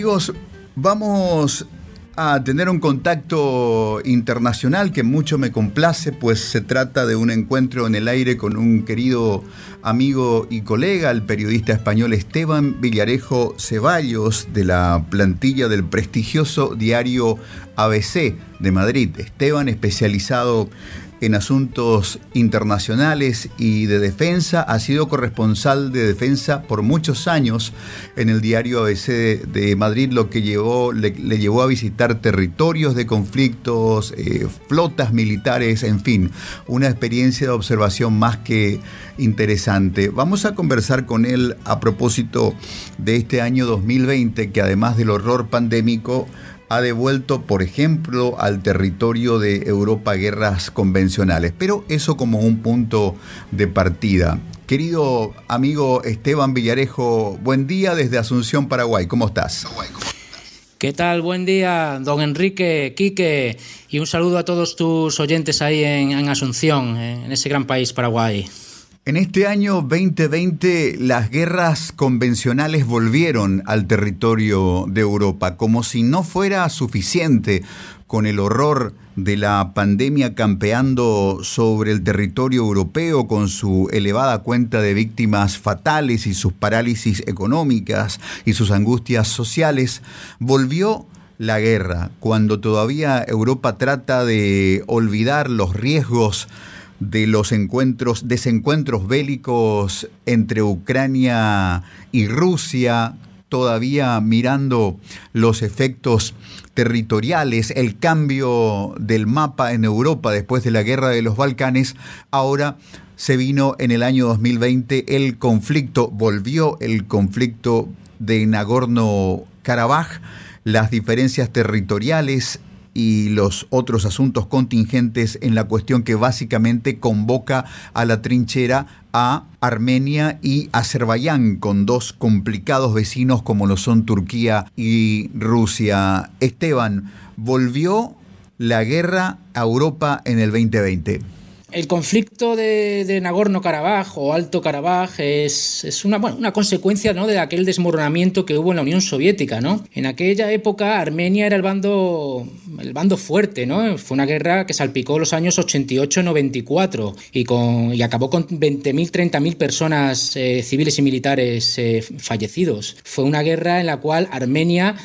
Amigos, vamos a tener un contacto internacional que mucho me complace, pues se trata de un encuentro en el aire con un querido amigo y colega, el periodista español Esteban Villarejo Ceballos, de la plantilla del prestigioso diario ABC de Madrid. Esteban, especializado en asuntos internacionales y de defensa, ha sido corresponsal de defensa por muchos años en el diario ABC de, Madrid, lo que llevó, le, llevó a visitar territorios de conflictos, eh, flotas militares, en fin, una experiencia de observación más que interesante. Vamos a conversar con él a propósito de este año 2020, que además del horror pandémico, ha devuelto, por ejemplo, al territorio de Europa guerras convencionales, pero eso como un punto de partida. Querido amigo Esteban Villarejo, buen día desde Asunción, Paraguay. ¿Cómo estás? ¿Qué tal? Buen día, don Enrique, Quique, y un saludo a todos tus oyentes ahí en, en Asunción, en ese gran país, Paraguay. En este año 2020 las guerras convencionales volvieron al territorio de Europa, como si no fuera suficiente con el horror de la pandemia campeando sobre el territorio europeo con su elevada cuenta de víctimas fatales y sus parálisis económicas y sus angustias sociales, volvió la guerra, cuando todavía Europa trata de olvidar los riesgos de los encuentros, desencuentros bélicos entre Ucrania y Rusia, todavía mirando los efectos territoriales, el cambio del mapa en Europa después de la guerra de los Balcanes, ahora se vino en el año 2020 el conflicto, volvió el conflicto de Nagorno-Karabaj, las diferencias territoriales y los otros asuntos contingentes en la cuestión que básicamente convoca a la trinchera a Armenia y Azerbaiyán, con dos complicados vecinos como lo son Turquía y Rusia. Esteban, ¿volvió la guerra a Europa en el 2020? El conflicto de, Nagorno-Karabaj o Alto Karabaj es, es una, bueno, una consecuencia ¿no? de aquel desmoronamiento que hubo en la Unión Soviética. ¿no? En aquella época Armenia era el bando, el bando fuerte, ¿no? fue una guerra que salpicó los años 88-94 y, con, y acabó con 20.000, 30.000 personas eh, civiles y militares eh, fallecidos. Fue una guerra en la cual Armenia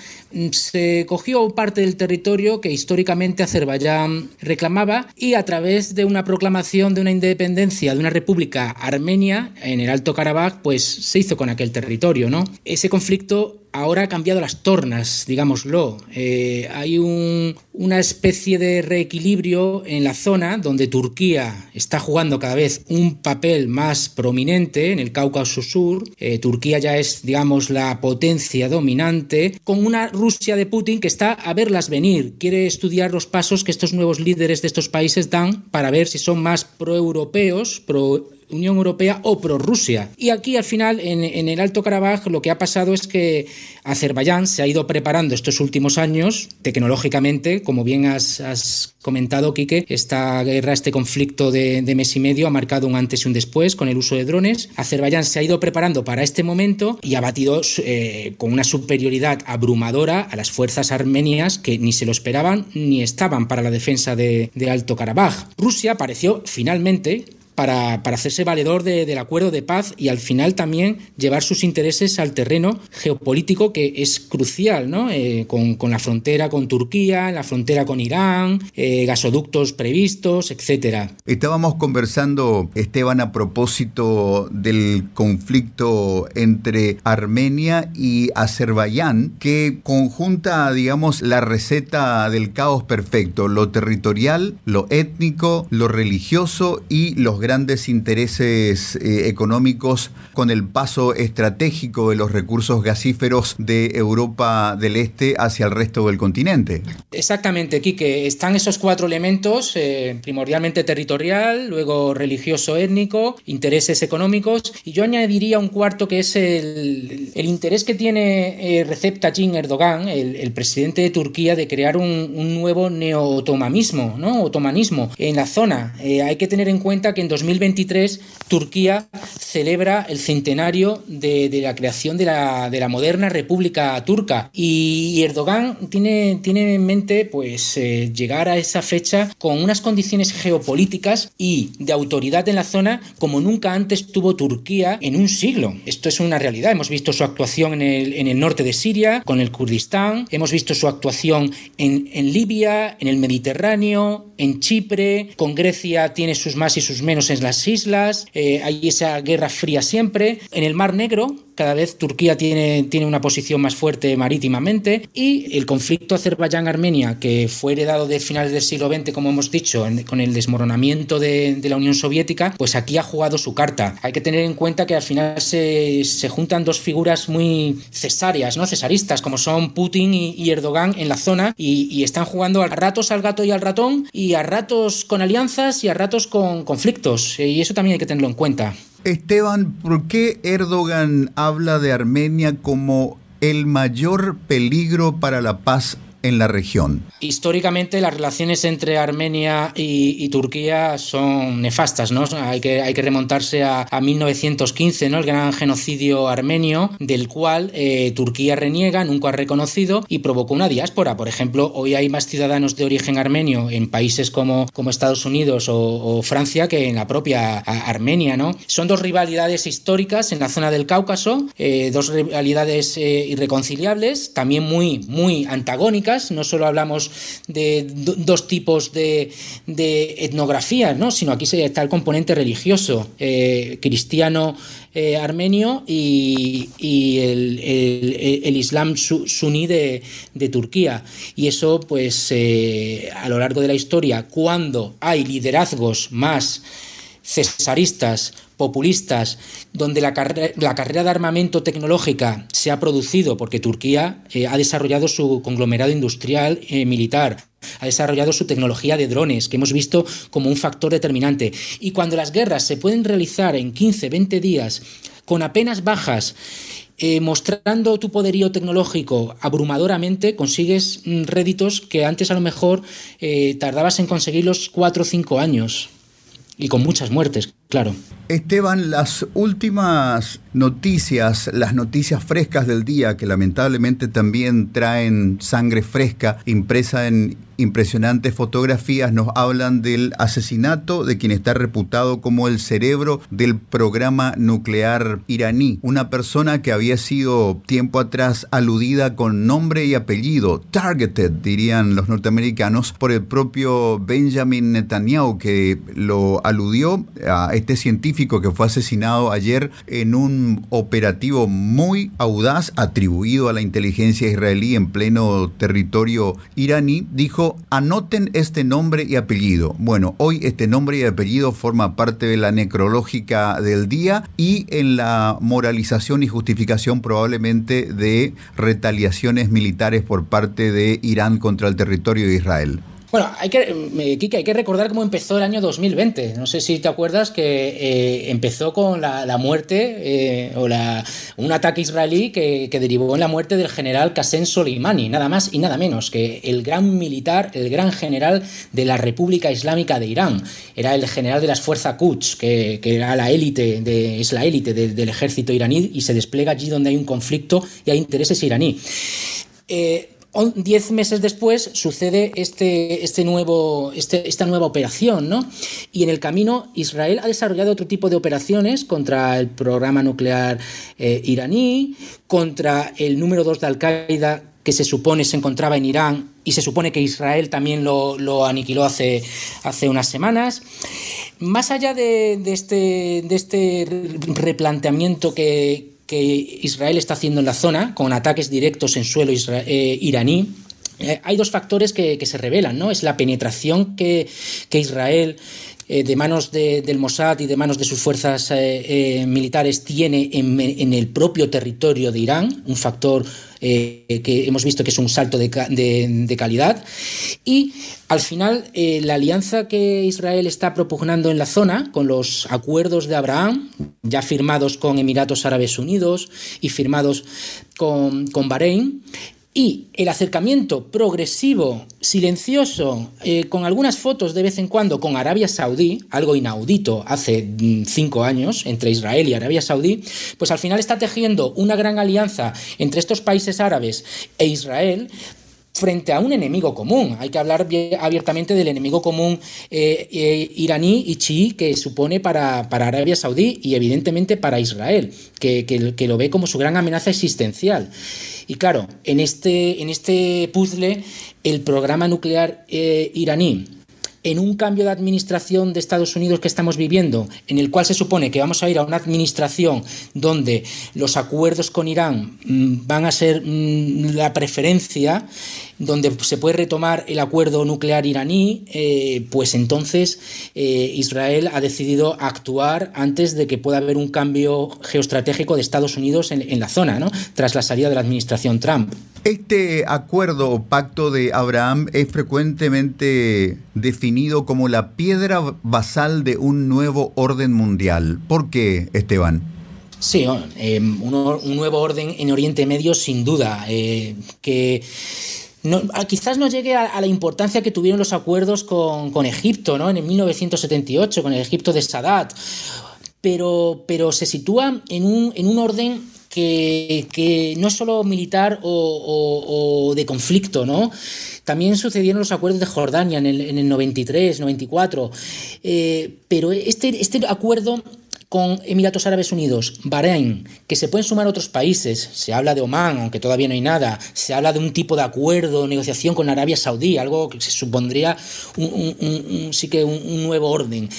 se cogió parte del territorio que históricamente Azerbaiyán reclamaba y a través de una proclamación de una independencia de una república armenia en el Alto Karabaj, pues se hizo con aquel territorio, ¿no? Ese conflicto ahora ha cambiado las tornas, digámoslo. Eh, hay una especie de reequilibrio en la zona donde Turquía está jugando cada vez un papel más prominente en el Cáucaso Sur. Eh, Turquía ya es, digamos, la potencia dominante, con una Rusia de Putin que está a verlas venir. Quiere estudiar los pasos que estos nuevos líderes de estos países dan para ver si son más proeuropeos, pro Unión Europea o pro-Rusia. Y aquí al final, en, el Alto Karabaj, lo que ha pasado es que Azerbaiyán se ha ido preparando estos últimos años tecnológicamente, como bien has, comentado, Quique, esta guerra, este conflicto de, mes y medio ha marcado un antes y un después con el uso de drones. Azerbaiyán se ha ido preparando para este momento y ha batido eh, con una superioridad abrumadora a las fuerzas armenias que ni se lo esperaban ni estaban para la defensa de, de Alto Karabaj. Rusia apareció finalmente para, hacerse valedor del acuerdo de paz y al final también llevar sus intereses al terreno geopolítico que es crucial, ¿no? Eh, con, la frontera con Turquía, la frontera con Irán, eh, gasoductos previstos, etcétera. Estábamos conversando, Esteban, a propósito del conflicto entre Armenia y Azerbaiyán, que conjunta, digamos, la receta del caos perfecto, lo territorial, lo étnico, lo religioso y los grandes intereses eh, económicos con el paso estratégico de los recursos gasíferos de Europa del Este hacia el resto del continente. Exactamente, Quique. Están esos cuatro elementos, eh, primordialmente territorial, luego religioso étnico, intereses económicos, y yo añadiría un cuarto que es el, interés que tiene eh, Recep Tayyip Erdogan, el, presidente de Turquía, de crear un, nuevo neo-otomanismo, ¿no? otomanismo en la zona. hay que tener en cuenta que en 2023 Turquía celebra el centenario de, la creación de la, de la, moderna República Turca y, Erdogan tiene, en mente pues eh, llegar a esa fecha con unas condiciones geopolíticas y de autoridad en la zona como nunca antes tuvo Turquía en un siglo. Esto es una realidad. Hemos visto su actuación en el, norte de Siria, con el Kurdistán, hemos visto su actuación en Libia, en el Mediterráneo, en Chipre, con Grecia tiene sus más y sus menos en las islas, eh, hay esa guerra fría siempre. En el Mar Negro, cada vez Turquía tiene, tiene una posición más fuerte marítimamente y el conflicto Azerbaiyán-Armenia, que fue heredado de finales del siglo XX, como hemos dicho, con el desmoronamiento de, la Unión Soviética, pues aquí ha jugado su carta. Hay que tener en cuenta que al final se, juntan dos figuras muy cesáreas, ¿no? cesaristas, como son Putin y, Erdogan en la zona y, y, están jugando a ratos al gato y al ratón y a ratos con alianzas y a ratos con conflictos y eso también hay que tenerlo en cuenta. Esteban, ¿por qué Erdogan habla de Armenia como el mayor peligro para la paz en la región. Históricamente las relaciones entre Armenia y, Turquía son nefastas, ¿no? Hay que, remontarse a, 1915, ¿no? El gran genocidio armenio, del cual eh, Turquía reniega, nunca ha reconocido y provocó una diáspora. Por ejemplo, hoy hay más ciudadanos de origen armenio en países como, como Estados Unidos o, Francia que en la propia Armenia, ¿no? Son dos rivalidades históricas en la zona del Cáucaso, eh, dos rivalidades eh, irreconciliables, también muy, muy antagónicas no solo hablamos de dos tipos de, etnografía, ¿no? sino aquí está el componente religioso, eh, cristiano eh, armenio y, el, Islam suní de, Turquía. Y eso, pues, eh, a lo largo de la historia, cuando hay liderazgos más cesaristas, populistas, donde la, carrera de armamento tecnológica se ha producido porque Turquía eh, ha desarrollado su conglomerado industrial eh, militar, ha desarrollado su tecnología de drones, que hemos visto como un factor determinante. Y cuando las guerras se pueden realizar en 15, 20 días, con apenas bajas, eh, mostrando tu poderío tecnológico abrumadoramente, consigues mm, réditos que antes a lo mejor tardabas en conseguirlos 4 o 5 años. Y con muchas muertes, claro. Esteban, las últimas noticias, las noticias frescas del día, que lamentablemente también traen sangre fresca impresa en impresionantes fotografías, nos hablan del asesinato de quien está reputado como el cerebro del programa nuclear iraní, una persona que había sido tiempo atrás aludida con nombre y apellido, targeted, dirían los norteamericanos, por el propio Benjamin Netanyahu, que lo aludió a este científico que fue asesinado ayer en un operativo muy audaz atribuido a la inteligencia israelí en pleno territorio iraní, dijo anoten este nombre y apellido. Bueno, hoy este nombre y apellido forma parte de la necrológica del día y en la moralización y justificación probablemente de retaliaciones militares por parte de Irán contra el territorio de Israel. Bueno, hay que, hay que recordar cómo empezó el año 2020. No sé si te acuerdas que eh, empezó con la, muerte eh, o un ataque israelí que, derivó en la muerte del general Qasem Soleimani, nada más y nada menos que el gran militar, el gran general de la República Islámica de Irán. Era el general de las fuerzas Quds, que, era la élite, es la élite del ejército iraní y se despliega allí donde hay un conflicto y hay intereses iraní. Eh, Diez meses después sucede este, este nuevo, este, esta nueva operación, ¿no? Y en el camino Israel ha desarrollado otro tipo de operaciones contra el programa nuclear eh, iraní, contra el número dos de Al-Qaeda que se supone se encontraba en Irán y se supone que Israel también lo, aniquiló hace, hace unas semanas. Más allá de, este, de este replanteamiento que, que Israel está haciendo en la zona, con ataques directos en suelo eh, iraní, eh, hay dos factores que, se revelan, ¿no? Es la penetración que, Israel eh, de manos del Mossad y de manos de sus fuerzas militares tiene en, el propio territorio de Irán, un factor eh, que hemos visto que es un salto de, calidad. Y al final, eh, la alianza que Israel está propugnando en la zona, con los acuerdos de Abraham, ya firmados con Emiratos Árabes Unidos y firmados con, con Bahrein, Y el acercamiento progresivo, silencioso, eh, con algunas fotos de vez en cuando con Arabia Saudí, algo inaudito hace mm, cinco años entre Israel y Arabia Saudí, pues al final está tejiendo una gran alianza entre estos países árabes e Israel frente a un enemigo común. Hay que hablar abiertamente del enemigo común eh, eh, iraní y chií que supone para, Arabia Saudí y evidentemente para Israel, que, que, lo ve como su gran amenaza existencial. Y claro, en este, en este puzzle, el programa nuclear eh, iraní en un cambio de administración de Estados Unidos que estamos viviendo, en el cual se supone que vamos a ir a una administración donde los acuerdos con Irán mm, van a ser mm, la preferencia, donde se puede retomar el acuerdo nuclear iraní, eh, pues entonces eh, Israel ha decidido actuar antes de que pueda haber un cambio geoestratégico de Estados Unidos en, en la zona, ¿no? tras la salida de la administración Trump. Este acuerdo o pacto de Abraham es frecuentemente definido como la piedra basal de un nuevo orden mundial. ¿Por qué, Esteban? Sí, eh, un, nuevo orden en Oriente Medio sin duda, eh, que quizás no llegue a, la importancia que tuvieron los acuerdos con, Egipto, ¿no? En 1978, con el Egipto de Sadat, pero, pero se sitúa en un, en un orden que, no es solo militar o, de conflicto, ¿no? También sucedieron los acuerdos de Jordania en el, en el 93, 94, eh, pero este, este acuerdo con Emiratos Árabes Unidos, Bahrein, que se pueden sumar otros países, se habla de Omán, aunque todavía no hay nada, se habla de un tipo de acuerdo, negociación con Arabia Saudí, algo que se supondría un, sí que un, nuevo orden.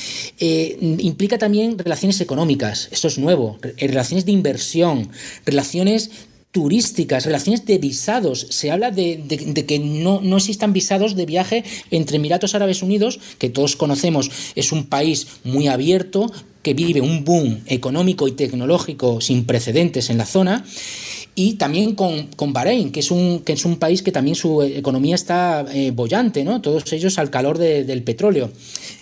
Eh, implica también relaciones económicas, esto es nuevo, relaciones de inversión, relaciones turísticas, relaciones de visados. Se habla de, que no, no, existan visados de viaje entre Emiratos Árabes Unidos, que todos conocemos es un país muy abierto, que vive un boom económico y tecnológico sin precedentes en la zona, y también con, con Bahrein, que es, un, que es un país que también su economía está eh, bollante, ¿no? todos ellos al calor del petróleo.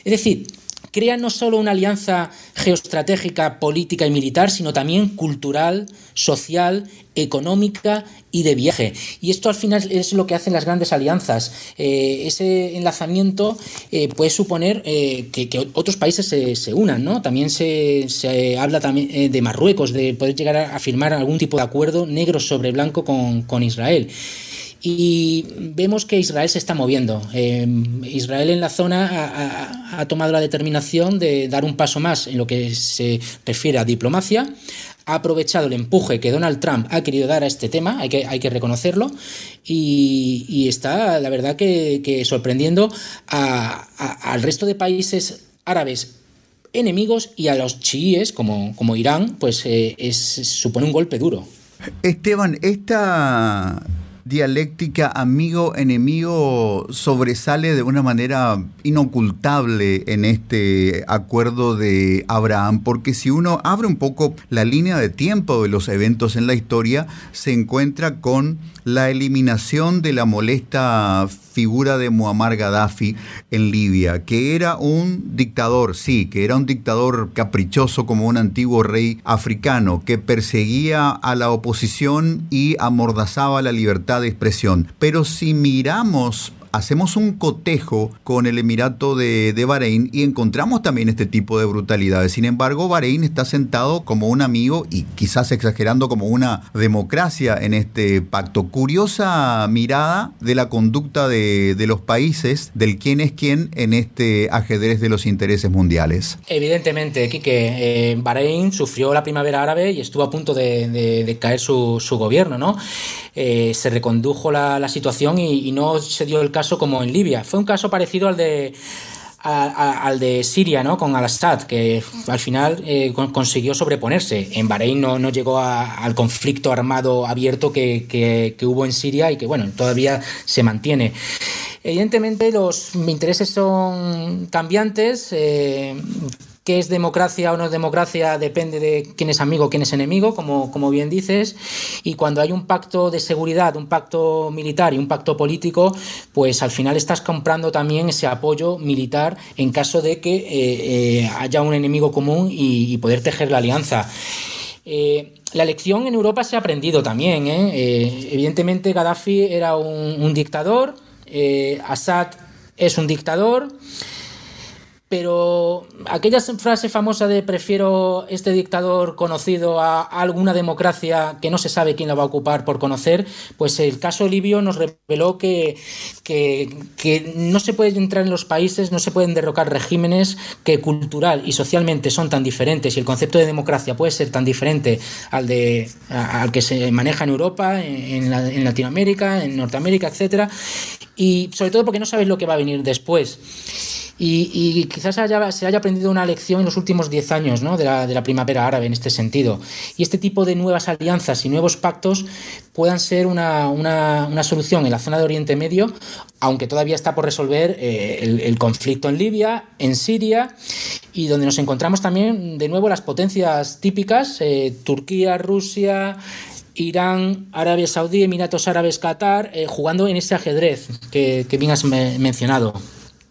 Es decir, crea no solo una alianza geoestratégica, política y militar, sino también cultural, social, económica y de viaje. Y esto al final es lo que hacen las grandes alianzas. Eh, ese enlazamiento eh, puede suponer eh, que, otros países se, unan, ¿no? También se, habla también de Marruecos, de poder llegar a, firmar algún tipo de acuerdo negro sobre blanco con, con Israel y vemos que Israel se está moviendo. Em, Israel en la zona ha, tomado la determinación de dar un paso más en lo que se refiere a diplomacia. Ha aprovechado el empuje que Donald Trump ha querido dar a este tema, hay que, hay que reconocerlo, y, está, la verdad, que, sorprendiendo al resto de países árabes enemigos y a los chiíes, como, como Irán, pues eh, supone un golpe duro. Esteban, esta dialéctica amigo-enemigo sobresale de una manera inocultable en este acuerdo de Abraham, porque si uno abre un poco la línea de tiempo de los eventos en la historia, se encuentra con la eliminación de la molesta figura de Muammar Gaddafi en Libia, que era un dictador, sí, que era un dictador caprichoso como un antiguo rey africano, que perseguía a la oposición y amordazaba la libertad de expresión. Pero si miramos hacemos un cotejo con el Emirato de, Bahrein y encontramos también este tipo de brutalidades. Sin embargo, Bahrein está sentado como un amigo y quizás exagerando como una democracia en este pacto. Curiosa mirada de la conducta de, los países, del quién es quién en este ajedrez de los intereses mundiales. Evidentemente, Quique, eh, Bahrein sufrió la primavera árabe y estuvo a punto de, caer su, gobierno, ¿no? Eh, se recondujo la, situación y no se dio el caso como en Libia. Fue un caso parecido al de al de Siria, ¿no? Con Al-Assad, que al final eh, consiguió sobreponerse. En Bahrein no, no llegó al conflicto armado abierto que, hubo en Siria y que, bueno, todavía se mantiene. Evidentemente los intereses son cambiantes. Eh, qué es democracia o no es democracia depende de quién es amigo, quién es enemigo, como, como bien dices, y cuando hay un pacto de seguridad, un pacto militar y un pacto político, pues al final estás comprando también ese apoyo militar en caso de que eh, eh, haya un enemigo común y, poder tejer la alianza. Eh, la lección en Europa se ha aprendido también. evidentemente Gaddafi era un, un dictador, Assad es un dictador pero aquella frase famosa de prefiero este dictador conocido a alguna democracia que no se sabe quién la va a ocupar por conocer, pues el caso libio nos reveló que, que, no se puede entrar en los países, no se pueden derrocar regímenes que cultural y socialmente son tan diferentes y el concepto de democracia puede ser tan diferente al, de, al que se maneja en Europa, en, en Latinoamérica, en Norteamérica, etcétera, y sobre todo porque no sabes lo que va a venir después. Y, quizás se haya aprendido una lección en los últimos 10 años ¿no? de, la, primavera árabe en este sentido. Y este tipo de nuevas alianzas y nuevos pactos puedan ser una, solución en la zona de Oriente Medio, aunque todavía está por resolver eh, el, conflicto en Libia, en Siria, y donde nos encontramos también de nuevo las potencias típicas, eh, Turquía, Rusia, Irán, Arabia Saudí, Emiratos Árabes, Qatar, eh, jugando en ese ajedrez que, que bien has mencionado.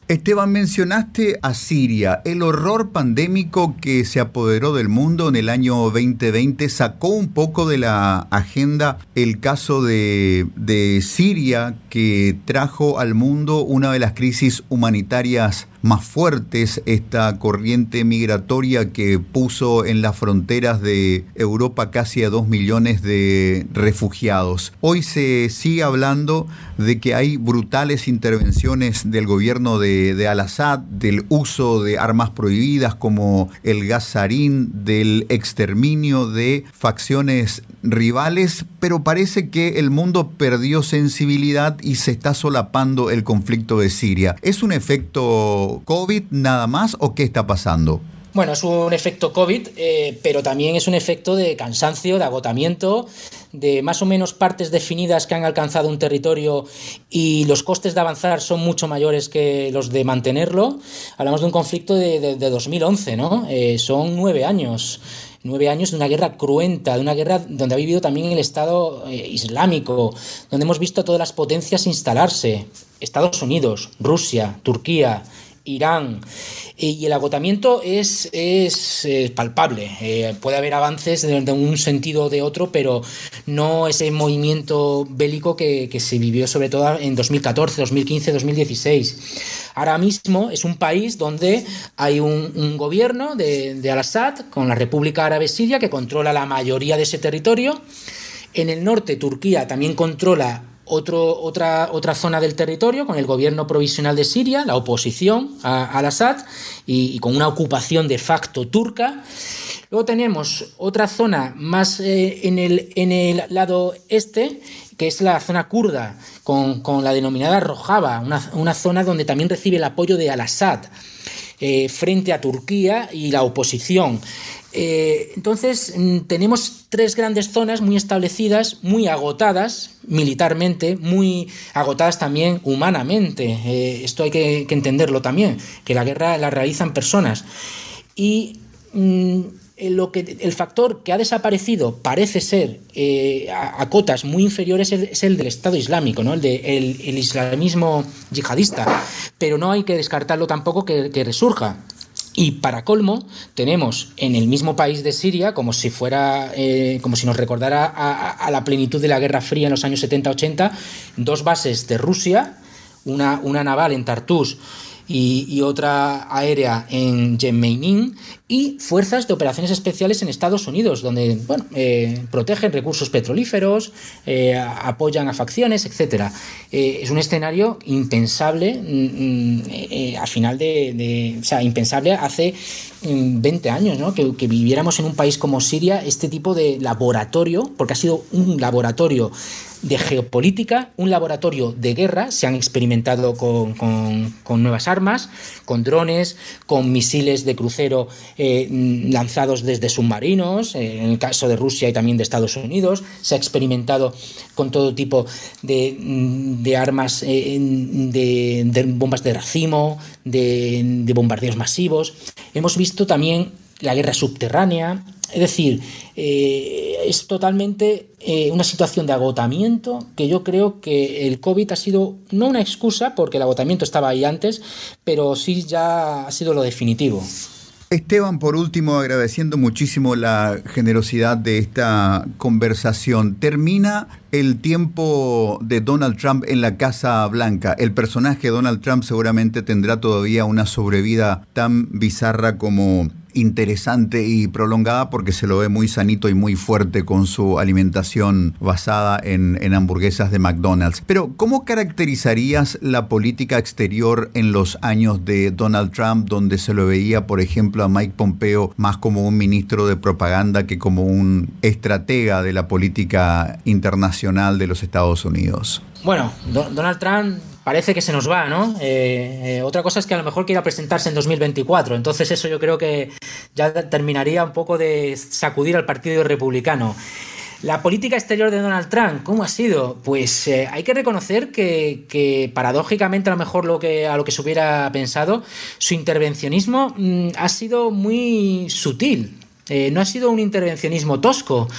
Esteban, mencionaste a Siria. El horror pandémico que se apoderó del mundo en el año 2020 sacó un poco de la agenda el caso de, de Siria que trajo al mundo una de las crisis humanitarias más fuertes, esta corriente migratoria que puso en las fronteras de Europa casi a dos millones de refugiados. Hoy se sigue hablando de que hay brutales intervenciones del gobierno de, de Al-Assad, del uso de armas prohibidas como el gasarín, del exterminio de facciones rivales, pero parece que el mundo perdió sensibilidad y se está solapando el conflicto de Siria. ¿Es un efecto COVID nada más o qué está pasando? Bueno, es un efecto COVID, eh, pero también es un efecto de cansancio, de agotamiento, de más o menos partes definidas que han alcanzado un territorio y los costes de avanzar son mucho mayores que los de mantenerlo. Hablamos de un conflicto de, 2011, ¿no? Eh, son nueve años nueve años de una guerra cruenta, de una guerra donde ha vivido también el Estado eh, Islámico, donde hemos visto a todas las potencias instalarse, Estados Unidos, Rusia, Turquía, Irán. Y el agotamiento es, es, eh, palpable. Eh, puede haber avances de, un sentido o de otro, pero no ese movimiento bélico que, se vivió sobre todo en 2014, 2015, 2016. Ahora mismo es un país donde hay un, gobierno de, de Al-Assad con la República Árabe Siria que controla la mayoría de ese territorio. En el norte, Turquía también controla otra, otra zona del territorio con el gobierno provisional de Siria, la oposición al Assad y, con una ocupación de facto turca. Luego tenemos otra zona más eh, en, el, en el lado este, que es la zona kurda, con, la denominada Rojava, una, zona donde también recibe el apoyo de Al-Assad. Eh, frente a Turquía y la oposición. Eh, entonces, mm, tenemos tres grandes zonas muy establecidas, muy agotadas militarmente, muy agotadas también humanamente. Eh, esto hay que, entenderlo también, que la guerra la realizan personas. Y mm, lo que, el factor que ha desaparecido parece ser eh, a, cotas muy inferiores es el, del Estado Islámico, ¿no? el, de, el, islamismo yihadista. Pero no hay que descartarlo tampoco que resurja. Y para colmo, tenemos en el mismo país de Siria, como si fuera, eh, como si nos recordara a, la plenitud de la Guerra Fría en los años 70-80, dos bases de Rusia, una, una naval en Tartus y, otra aérea en Yemeinin y fuerzas de operaciones especiales en Estados Unidos, donde bueno, eh, protegen recursos petrolíferos, eh, apoyan a facciones, etc. Eh, es un escenario impensable mm, mm, a final de, O sea, impensable hace 20 mm, años, ¿no? Que viviéramos en un país como Siria este tipo de laboratorio, porque ha sido un laboratorio de geopolítica, un laboratorio de guerra, se han experimentado con, con, nuevas armas, con drones, con misiles de crucero eh, lanzados desde submarinos, eh, en el caso de Rusia y también de Estados Unidos, se ha experimentado con todo tipo de, de armas, eh, de, bombas de racimo, de, de bombardeos masivos. Hemos visto también la guerra subterránea, es decir, eh, es totalmente eh, una situación de agotamiento que yo creo que el COVID ha sido no una excusa, porque el agotamiento estaba ahí antes, pero sí ya ha sido lo definitivo. Esteban, por último, agradeciendo muchísimo la generosidad de esta conversación. Termina el tiempo de Donald Trump en la Casa Blanca. El personaje Donald Trump seguramente tendrá todavía una sobrevida tan bizarra como interesante y prolongada porque se lo ve muy sanito y muy fuerte con su alimentación basada en, hamburguesas de McDonald's. Pero, ¿cómo caracterizarías la política exterior en los años de Donald Trump, donde se lo veía, por ejemplo, a Mike Pompeo más como un ministro de propaganda que como un estratega de la política internacional de los Estados Unidos? Bueno, Donald Trump parece que se nos va, ¿no? Eh, eh, otra cosa es que a lo mejor quiera presentarse en 2024, entonces eso yo creo que ya terminaría un poco de sacudir al Partido Republicano. La política exterior de Donald Trump, ¿cómo ha sido? Pues eh, hay que reconocer que, paradójicamente, a lo mejor lo que, a lo que se hubiera pensado, su intervencionismo mm, ha sido muy sutil. no ha sido un intervencionismo tosco.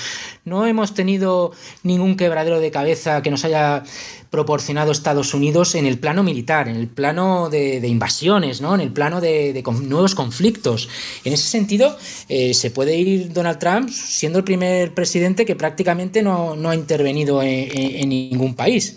No hemos tenido ningún quebradero de cabeza que nos haya proporcionado Estados Unidos en el plano militar, en el plano de, invasiones, ¿no? en el plano de, nuevos conflictos. En ese sentido, eh, se puede ir Donald Trump siendo el primer presidente que prácticamente no, ha intervenido en, ningún país.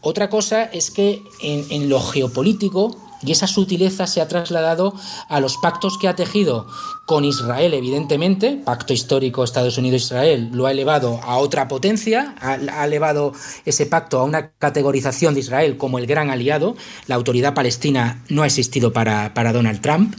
Otra cosa es que en lo geopolítico y esa sutileza se ha trasladado a los pactos que ha tejido con Israel, evidentemente, pacto histórico Estados Unidos-Israel, lo ha elevado a otra potencia, ha, elevado ese pacto a una categorización de Israel como el gran aliado, la autoridad palestina no ha existido para, Donald Trump,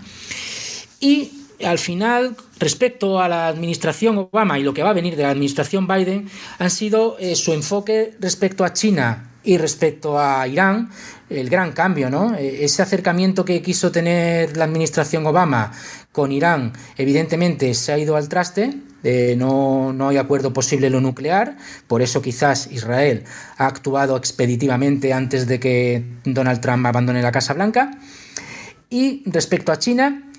y al final, respecto a la administración Obama y lo que va a venir de la administración Biden, han sido eh, su enfoque respecto a China y respecto a Irán, el gran cambio, ¿no? E, ese acercamiento que quiso tener la administración Obama con Irán, evidentemente se ha ido al traste, eh, no, no, hay acuerdo posible lo nuclear, por eso quizás Israel ha actuado expeditivamente antes de que Donald Trump abandone la Casa Blanca. Y respecto a China,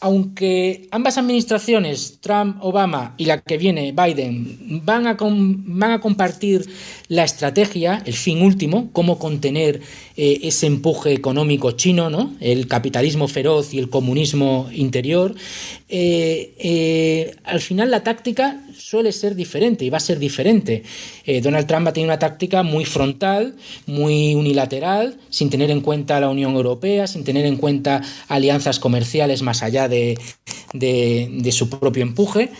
aunque ambas administraciones, Trump, Obama y la que viene, Biden, van a, compartir la estrategia, el fin último, cómo contener eh, ese empuje económico chino, ¿no? el capitalismo feroz y el comunismo interior, eh, eh, al final la táctica suele ser diferente y va a ser diferente. Donald Trump va a tener una táctica muy frontal, muy unilateral, sin tener en cuenta la Unión Europea, sin tener en cuenta alianzas comerciales más allá de, de su propio empuje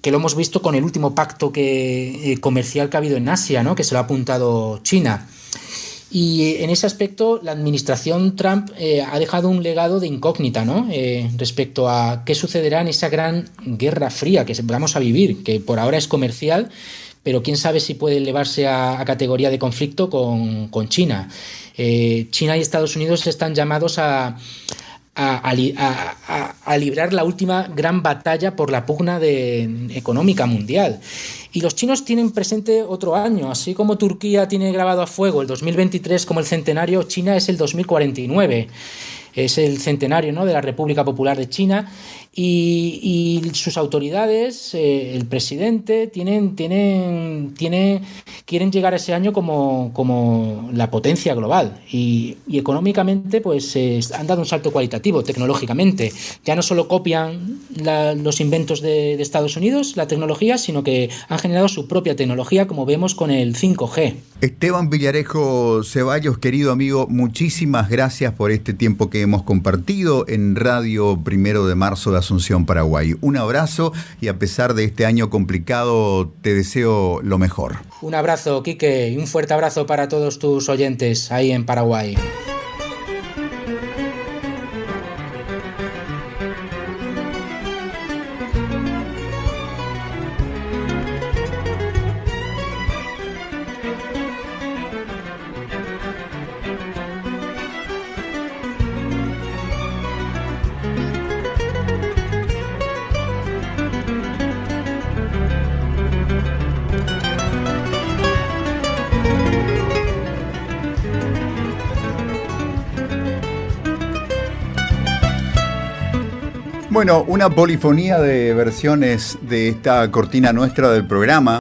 que lo hemos visto con el último pacto que, comercial que ha habido en Asia, ¿no? que se lo ha apuntado China. Y en ese aspecto, la administración Trump eh, ha dejado un legado de incógnita ¿no? Eh, respecto a qué sucederá en esa gran guerra fría que vamos a vivir, que por ahora es comercial, pero quién sabe si puede elevarse a, categoría de conflicto con, China. Eh, China y Estados Unidos están llamados a, a, librar la última gran batalla por la pugna de, económica mundial. Y los chinos tienen presente otro año, así como Turquía tiene grabado a fuego el 2023 como el centenario, China es el 2049 es el centenario ¿no? de la República Popular de China y, sus autoridades, eh, el presidente, tienen, tienen, tienen, quieren llegar a ese año como, como la potencia global y, económicamente pues han dado un salto cualitativo tecnológicamente. Ya no solo copian los inventos de, de Estados Unidos, la tecnología, sino que han generado su propia tecnología como vemos con el 5G. Esteban Villarejo Ceballos, querido amigo, muchísimas gracias por este tiempo hemos compartido en Radio Primero de Marzo de Asunción, Paraguay. Un abrazo y a pesar de este año complicado, te deseo lo mejor. Un abrazo, Quique, y un fuerte abrazo para todos tus oyentes ahí en Paraguay. Bueno, una polifonía de versiones de esta cortina nuestra del programa.